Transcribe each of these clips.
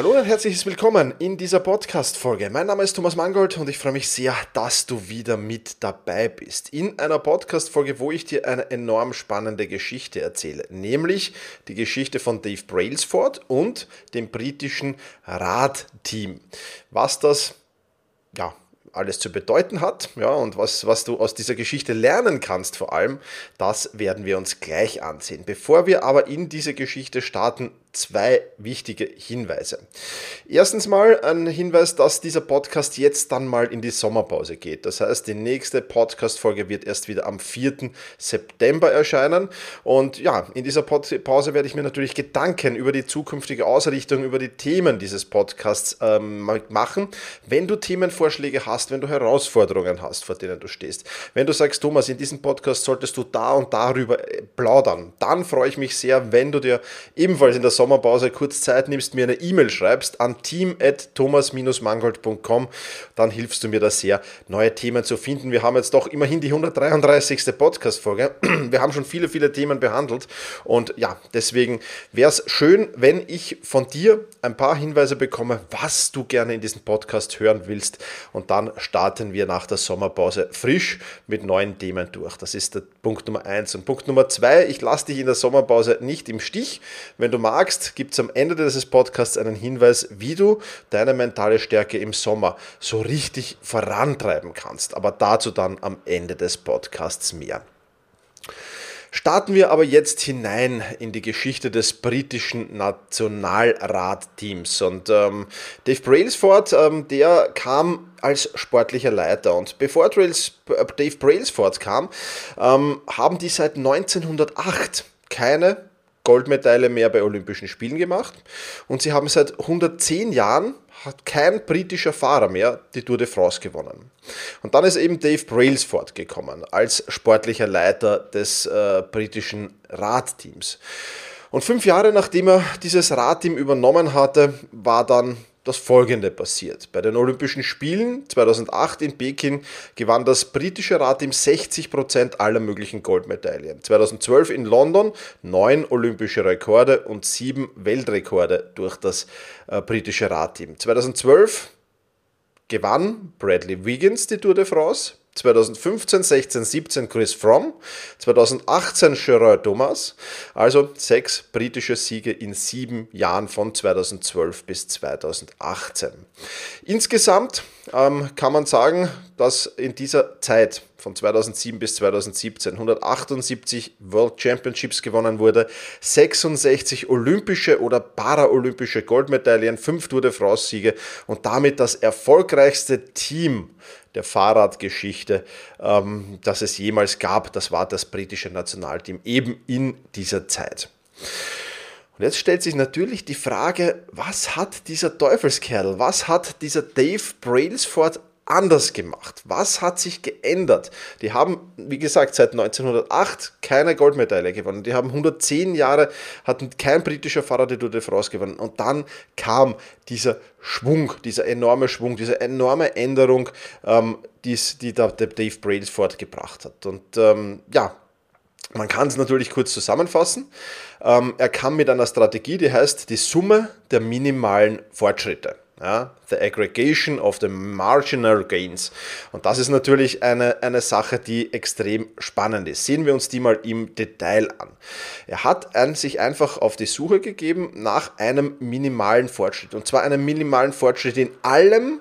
Hallo und herzliches Willkommen in dieser Podcast-Folge. Mein Name ist Thomas Mangold und ich freue mich sehr, dass du wieder mit dabei bist. In einer Podcast-Folge, wo ich dir eine enorm spannende Geschichte erzähle, nämlich die Geschichte von Dave Brailsford und dem britischen Radteam. Was das ja, alles zu bedeuten hat ja, und was, was du aus dieser Geschichte lernen kannst vor allem, das werden wir uns gleich ansehen. Bevor wir aber in diese Geschichte starten, zwei wichtige Hinweise. Erstens mal ein Hinweis, dass dieser Podcast jetzt dann mal in die Sommerpause geht. Das heißt, die nächste Podcast-Folge wird erst wieder am 4. September erscheinen. Und ja, in dieser Pause werde ich mir natürlich Gedanken über die zukünftige Ausrichtung, über die Themen dieses Podcasts ähm, machen. Wenn du Themenvorschläge hast, wenn du Herausforderungen hast, vor denen du stehst, wenn du sagst, Thomas, in diesem Podcast solltest du da und darüber äh, plaudern, dann freue ich mich sehr, wenn du dir ebenfalls in der Sommerpause kurz Zeit nimmst, mir eine E-Mail schreibst an team.thomas-mangold.com, dann hilfst du mir da sehr, neue Themen zu finden. Wir haben jetzt doch immerhin die 133. Podcast-Folge. Wir haben schon viele, viele Themen behandelt und ja, deswegen wäre es schön, wenn ich von dir ein paar Hinweise bekomme, was du gerne in diesem Podcast hören willst und dann starten wir nach der Sommerpause frisch mit neuen Themen durch. Das ist der Punkt Nummer eins. Und Punkt Nummer zwei, ich lasse dich in der Sommerpause nicht im Stich. Wenn du magst, gibt es am Ende dieses Podcasts einen Hinweis, wie du deine mentale Stärke im Sommer so richtig vorantreiben kannst. Aber dazu dann am Ende des Podcasts mehr. Starten wir aber jetzt hinein in die Geschichte des britischen Nationalradteams. Und ähm, Dave Brailsford, ähm, der kam als sportlicher Leiter. Und bevor äh, Dave Brailsford kam, ähm, haben die seit 1908 keine Goldmedaille mehr bei Olympischen Spielen gemacht. Und sie haben seit 110 Jahren hat kein britischer Fahrer mehr die Tour de France gewonnen. Und dann ist eben Dave Brailsford gekommen als sportlicher Leiter des äh, britischen Radteams. Und fünf Jahre nachdem er dieses Radteam übernommen hatte, war dann das folgende passiert. Bei den Olympischen Spielen 2008 in Peking gewann das britische Radteam 60% aller möglichen Goldmedaillen. 2012 in London neun olympische Rekorde und sieben Weltrekorde durch das äh, britische Radteam. 2012 gewann Bradley Wiggins die Tour de France. 2015, 16, 17 Chris Fromm, 2018 Gerard Thomas, also sechs britische Siege in sieben Jahren von 2012 bis 2018. Insgesamt ähm, kann man sagen, dass in dieser Zeit von 2007 bis 2017 178 World Championships gewonnen wurde, 66 olympische oder paraolympische Goldmedaillen, 5 Tour de France-Siege und damit das erfolgreichste Team der Fahrradgeschichte, ähm, das es jemals gab. Das war das britische Nationalteam eben in dieser Zeit. Und jetzt stellt sich natürlich die Frage, was hat dieser Teufelskerl, was hat dieser Dave Brailsford anders gemacht? Was hat sich geändert? Die haben, wie gesagt, seit 1908 keine Goldmedaille gewonnen. Die haben 110 Jahre, hatten kein britischer Fahrer die Tour de France gewonnen. Und dann kam dieser Schwung, dieser enorme Schwung, diese enorme Änderung, ähm, die's, die da der Dave Brailsford gebracht hat. Und ähm, ja, man kann es natürlich kurz zusammenfassen. Ähm, er kam mit einer Strategie, die heißt die Summe der minimalen Fortschritte. Ja, the aggregation of the marginal gains. Und das ist natürlich eine, eine Sache, die extrem spannend ist. Sehen wir uns die mal im Detail an. Er hat ein, sich einfach auf die Suche gegeben nach einem minimalen Fortschritt. Und zwar einem minimalen Fortschritt in allem,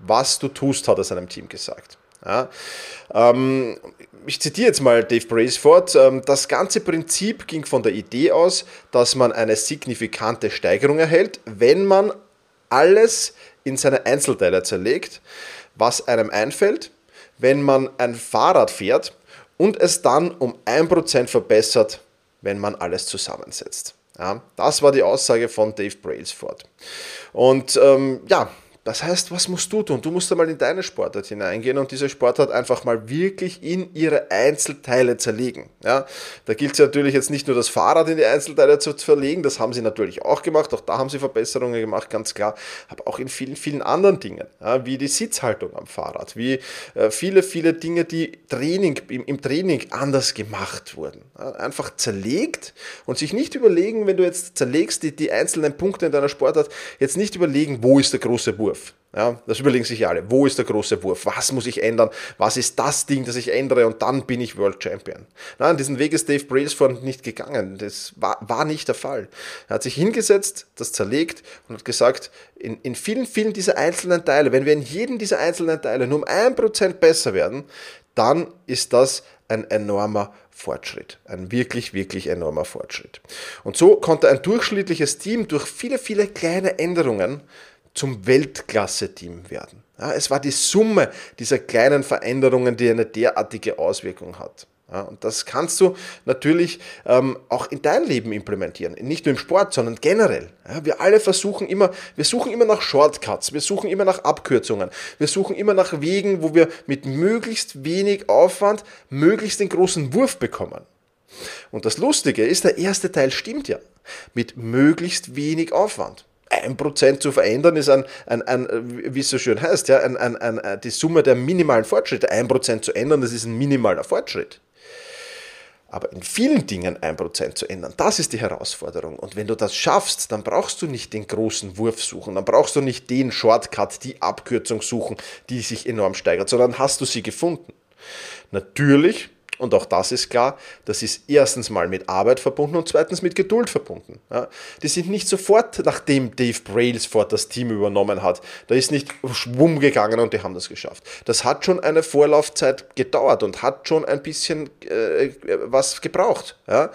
was du tust, hat er seinem Team gesagt. Ja, ähm, ich zitiere jetzt mal Dave Braceford. Ähm, das ganze Prinzip ging von der Idee aus, dass man eine signifikante Steigerung erhält, wenn man alles in seine Einzelteile zerlegt, was einem einfällt, wenn man ein Fahrrad fährt und es dann um 1% verbessert, wenn man alles zusammensetzt. Ja, das war die Aussage von Dave Brailsford. Und ähm, ja, Das heißt, was musst du tun? Du musst einmal in deine Sportart hineingehen und diese Sportart einfach mal wirklich in ihre Einzelteile zerlegen. Ja, da gilt es ja natürlich jetzt nicht nur das Fahrrad in die Einzelteile zu verlegen, das haben sie natürlich auch gemacht, auch da haben sie Verbesserungen gemacht, ganz klar, aber auch in vielen, vielen anderen Dingen, ja, wie die Sitzhaltung am Fahrrad, wie äh, viele, viele Dinge, die Training, im, Training anders gemacht wurden. Ja, einfach zerlegt und sich nicht überlegen, wenn du jetzt zerlegst die, die einzelnen Punkte in deiner Sportart, jetzt nicht überlegen, wo ist der große Wurf Wurf. Ja, das überlegen sich alle. Wo ist der große Wurf? Was muss ich ändern? Was ist das Ding, das ich ändere und dann bin ich World Champion? Nein, diesen Weg ist Dave Brailsford nicht gegangen. Das war, war nicht der Fall. Er hat sich hingesetzt, das zerlegt und hat gesagt, in, in vielen, vielen dieser einzelnen Teile, wenn wir in jedem dieser einzelnen Teile nur um ein Prozent besser werden, dann ist das ein enormer Fortschritt. Ein wirklich, wirklich enormer Fortschritt. Und so konnte ein durchschnittliches Team durch viele, viele kleine Änderungen zum Weltklasse-Team werden. Ja, es war die Summe dieser kleinen Veränderungen, die eine derartige Auswirkung hat. Ja, und das kannst du natürlich ähm, auch in dein Leben implementieren. Nicht nur im Sport, sondern generell. Ja, wir alle versuchen immer, wir suchen immer nach Shortcuts, wir suchen immer nach Abkürzungen, wir suchen immer nach Wegen, wo wir mit möglichst wenig Aufwand möglichst den großen Wurf bekommen. Und das Lustige ist, der erste Teil stimmt ja. Mit möglichst wenig Aufwand. 1% zu verändern ist ein, ein, ein wie es so schön heißt, ja, ein, ein, ein, äh, die Summe der minimalen Fortschritte. 1% zu ändern, das ist ein minimaler Fortschritt. Aber in vielen Dingen 1% zu ändern, das ist die Herausforderung. Und wenn du das schaffst, dann brauchst du nicht den großen Wurf suchen, dann brauchst du nicht den Shortcut, die Abkürzung suchen, die sich enorm steigert, sondern hast du sie gefunden. Natürlich und auch das ist klar, das ist erstens mal mit Arbeit verbunden und zweitens mit Geduld verbunden. Ja, die sind nicht sofort, nachdem Dave Brailsford das Team übernommen hat, da ist nicht schwumm gegangen und die haben das geschafft. Das hat schon eine Vorlaufzeit gedauert und hat schon ein bisschen äh, was gebraucht. Ja,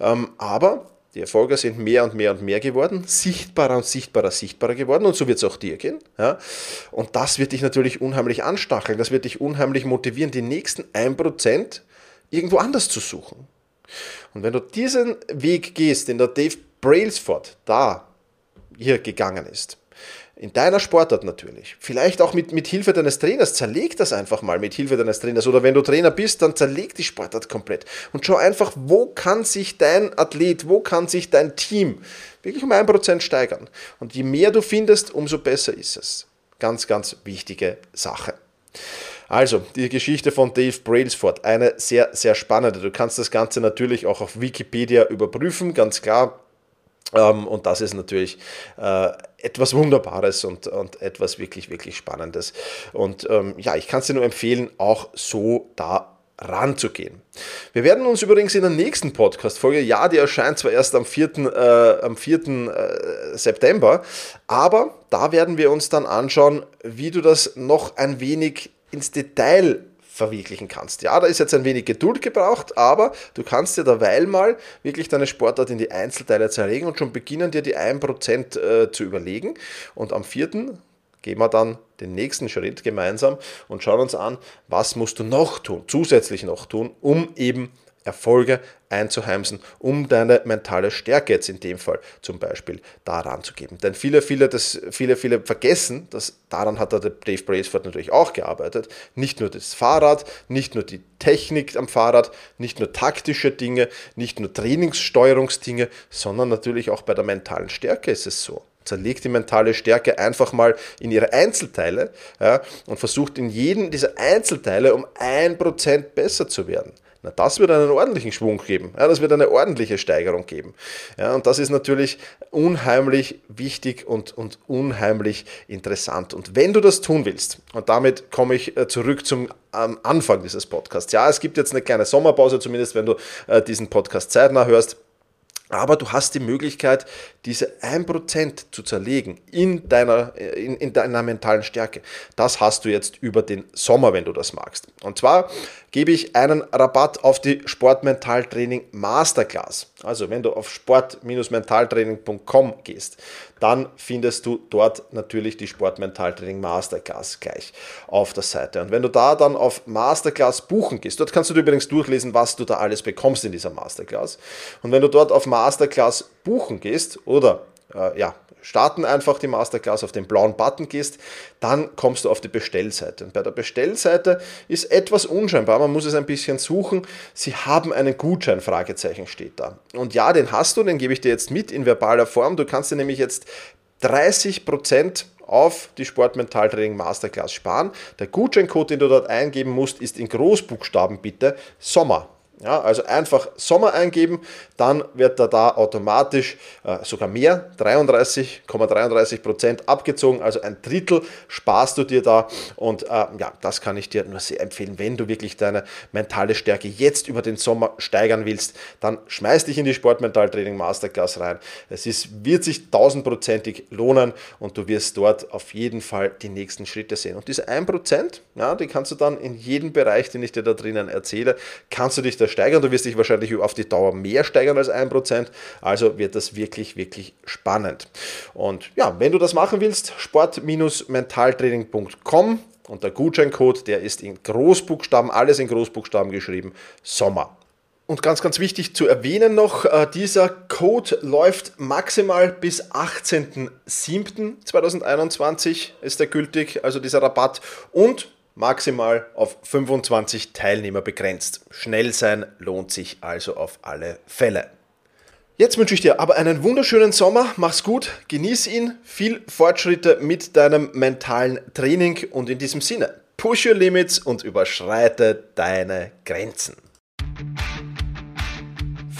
ähm, aber die Erfolge sind mehr und mehr und mehr geworden, sichtbarer und sichtbarer, sichtbarer geworden und so wird es auch dir gehen. Ja? Und das wird dich natürlich unheimlich anstacheln, das wird dich unheimlich motivieren, die nächsten 1% irgendwo anders zu suchen. Und wenn du diesen Weg gehst, den der Dave Brailsford da hier gegangen ist, in deiner Sportart natürlich. Vielleicht auch mit, mit Hilfe deines Trainers. Zerleg das einfach mal mit Hilfe deines Trainers. Oder wenn du Trainer bist, dann zerleg die Sportart komplett. Und schau einfach, wo kann sich dein Athlet, wo kann sich dein Team wirklich um ein Prozent steigern. Und je mehr du findest, umso besser ist es. Ganz, ganz wichtige Sache. Also, die Geschichte von Dave Brailsford, eine sehr, sehr spannende. Du kannst das Ganze natürlich auch auf Wikipedia überprüfen, ganz klar. Ähm, und das ist natürlich äh, etwas Wunderbares und, und etwas wirklich, wirklich Spannendes. Und ähm, ja, ich kann es dir nur empfehlen, auch so da ranzugehen. Wir werden uns übrigens in der nächsten Podcast-Folge, ja, die erscheint zwar erst am 4. Äh, am 4. Äh, September, aber da werden wir uns dann anschauen, wie du das noch ein wenig ins Detail verwirklichen kannst. Ja, da ist jetzt ein wenig Geduld gebraucht, aber du kannst dir derweil mal wirklich deine Sportart in die Einzelteile zerlegen und schon beginnen, dir die 1% äh, zu überlegen. Und am 4. gehen wir dann den nächsten Schritt gemeinsam und schauen uns an, was musst du noch tun, zusätzlich noch tun, um eben Erfolge einzuheimsen, um deine mentale Stärke jetzt in dem Fall zum Beispiel daran zu geben. Denn viele, viele, das, viele, viele vergessen, dass daran hat der Dave Braceford natürlich auch gearbeitet. Nicht nur das Fahrrad, nicht nur die Technik am Fahrrad, nicht nur taktische Dinge, nicht nur Trainingssteuerungsdinge, sondern natürlich auch bei der mentalen Stärke ist es so zerlegt die mentale Stärke einfach mal in ihre Einzelteile ja, und versucht in jedem dieser Einzelteile um ein Prozent besser zu werden. Na, das wird einen ordentlichen Schwung geben. Ja, das wird eine ordentliche Steigerung geben. Ja, und das ist natürlich unheimlich wichtig und, und unheimlich interessant. Und wenn du das tun willst, und damit komme ich äh, zurück zum ähm, Anfang dieses Podcasts. Ja, es gibt jetzt eine kleine Sommerpause, zumindest wenn du äh, diesen Podcast zeitnah hörst. Aber du hast die Möglichkeit, diese 1% zu zerlegen in deiner, in, in deiner mentalen Stärke. Das hast du jetzt über den Sommer, wenn du das magst. Und zwar gebe ich einen Rabatt auf die Sportmentaltraining Masterclass. Also wenn du auf sport-mentaltraining.com gehst, dann findest du dort natürlich die Sportmentaltraining Masterclass gleich auf der Seite. Und wenn du da dann auf Masterclass buchen gehst, dort kannst du übrigens durchlesen, was du da alles bekommst in dieser Masterclass. Und wenn du dort auf Masterclass buchen gehst oder äh, ja, starten einfach die Masterclass, auf den blauen Button gehst, dann kommst du auf die Bestellseite. Und bei der Bestellseite ist etwas unscheinbar, man muss es ein bisschen suchen. Sie haben einen Gutschein, Fragezeichen steht da. Und ja, den hast du, den gebe ich dir jetzt mit in verbaler Form. Du kannst dir nämlich jetzt 30% auf die Sportmentaltraining Masterclass sparen. Der Gutscheincode, den du dort eingeben musst, ist in Großbuchstaben bitte Sommer. Ja, also einfach Sommer eingeben, dann wird da da automatisch äh, sogar mehr, 33,33 Prozent abgezogen, also ein Drittel sparst du dir da und äh, ja, das kann ich dir nur sehr empfehlen, wenn du wirklich deine mentale Stärke jetzt über den Sommer steigern willst, dann schmeiß dich in die Sportmentaltraining Masterclass rein. Es ist, wird sich tausendprozentig lohnen und du wirst dort auf jeden Fall die nächsten Schritte sehen. Und diese 1%, ja, die kannst du dann in jedem Bereich, den ich dir da drinnen erzähle, kannst du dich da steigern. Du wirst dich wahrscheinlich auf die Dauer mehr steigern als 1%. Also wird das wirklich, wirklich spannend. Und ja, wenn du das machen willst, sport-mentaltraining.com und der Gutscheincode, der ist in Großbuchstaben, alles in Großbuchstaben geschrieben, Sommer. Und ganz, ganz wichtig zu erwähnen noch, äh, dieser Code läuft maximal bis 18.07.2021 ist der gültig, also dieser Rabatt. Und maximal auf 25 Teilnehmer begrenzt. Schnell sein lohnt sich also auf alle Fälle. Jetzt wünsche ich dir aber einen wunderschönen Sommer. Mach's gut, genieß ihn, viel Fortschritte mit deinem mentalen Training und in diesem Sinne, push your limits und überschreite deine Grenzen.